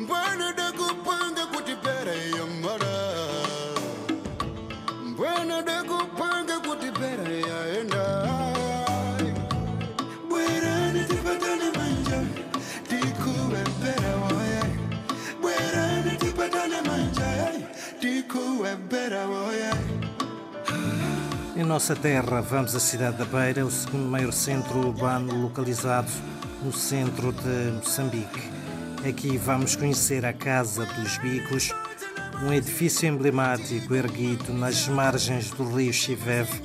mbwana dakupanga kuti pera yamara mbwana dakupanga kuti pera yaenda bwerani tipatane manja tikuwe pera woye. Bwerani tipatane manja tikuwe pera woye. Em nossa terra, vamos à cidade da Beira, o segundo maior centro urbano localizado no centro de Moçambique. Aqui vamos conhecer a Casa dos Bicos, um edifício emblemático erguido nas margens do rio Chiveve,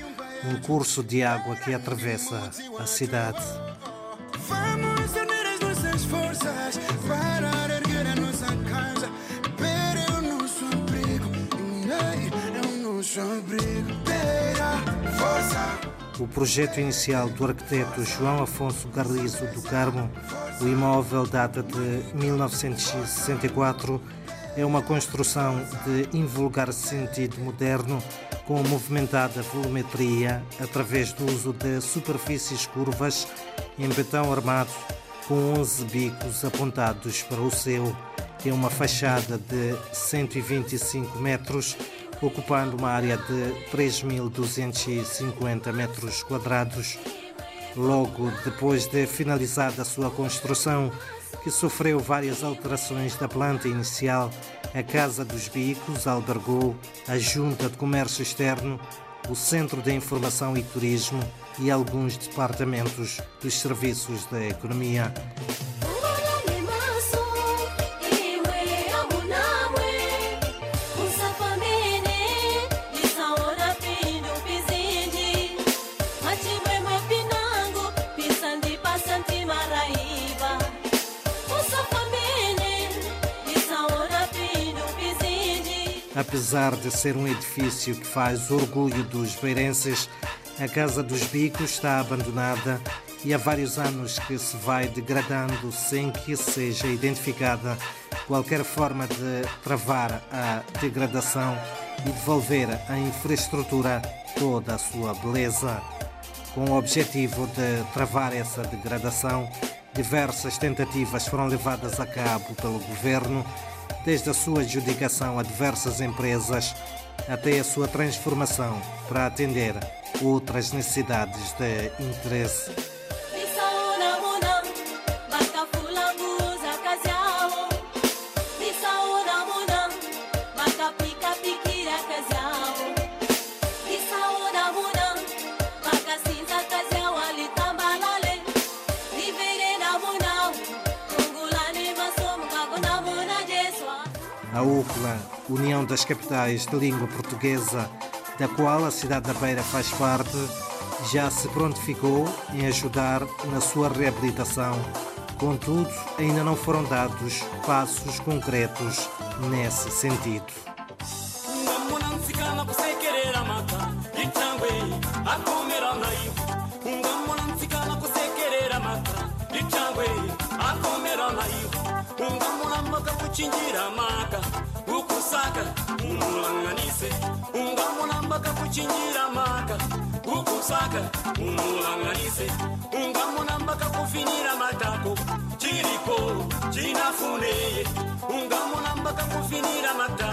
um curso de água que atravessa a cidade. Vamos unir as nossas forças para erguer a nossa casa. É o nosso abrigo, é o nosso abrigo. Força. O projeto inicial do arquiteto João Afonso Garlizo do Carmo, o imóvel data de 1964, é uma construção de invulgar sentido moderno com movimentada volumetria através do uso de superfícies curvas em betão armado com 11 bicos apontados para o céu. Tem uma fachada de 125 metros ocupando uma área de 3.250 metros quadrados. Logo depois de finalizada a sua construção, que sofreu várias alterações da planta inicial, a Casa dos Bicos albergou a Junta de Comércio Externo, o Centro de Informação e Turismo e alguns departamentos dos serviços da economia. Apesar de ser um edifício que faz orgulho dos beirenses, a Casa dos Bicos está abandonada e há vários anos que se vai degradando sem que seja identificada qualquer forma de travar a degradação e devolver à infraestrutura toda a sua beleza. Com o objetivo de travar essa degradação, diversas tentativas foram levadas a cabo pelo governo desde a sua adjudicação a diversas empresas até a sua transformação para atender outras necessidades de interesse. A UCLA, União das Capitais de Língua Portuguesa, da qual a cidade da Beira faz parte, já se prontificou em ajudar na sua reabilitação. Contudo, ainda não foram dados passos concretos nesse sentido. Kuchinjira maka ukusaka umulanganise ungamunambaka kuchinjira maka ukusaka umulanganise ungamunambaka kufinira matako chilipo chinafuneye ungamunambaka kufinira matako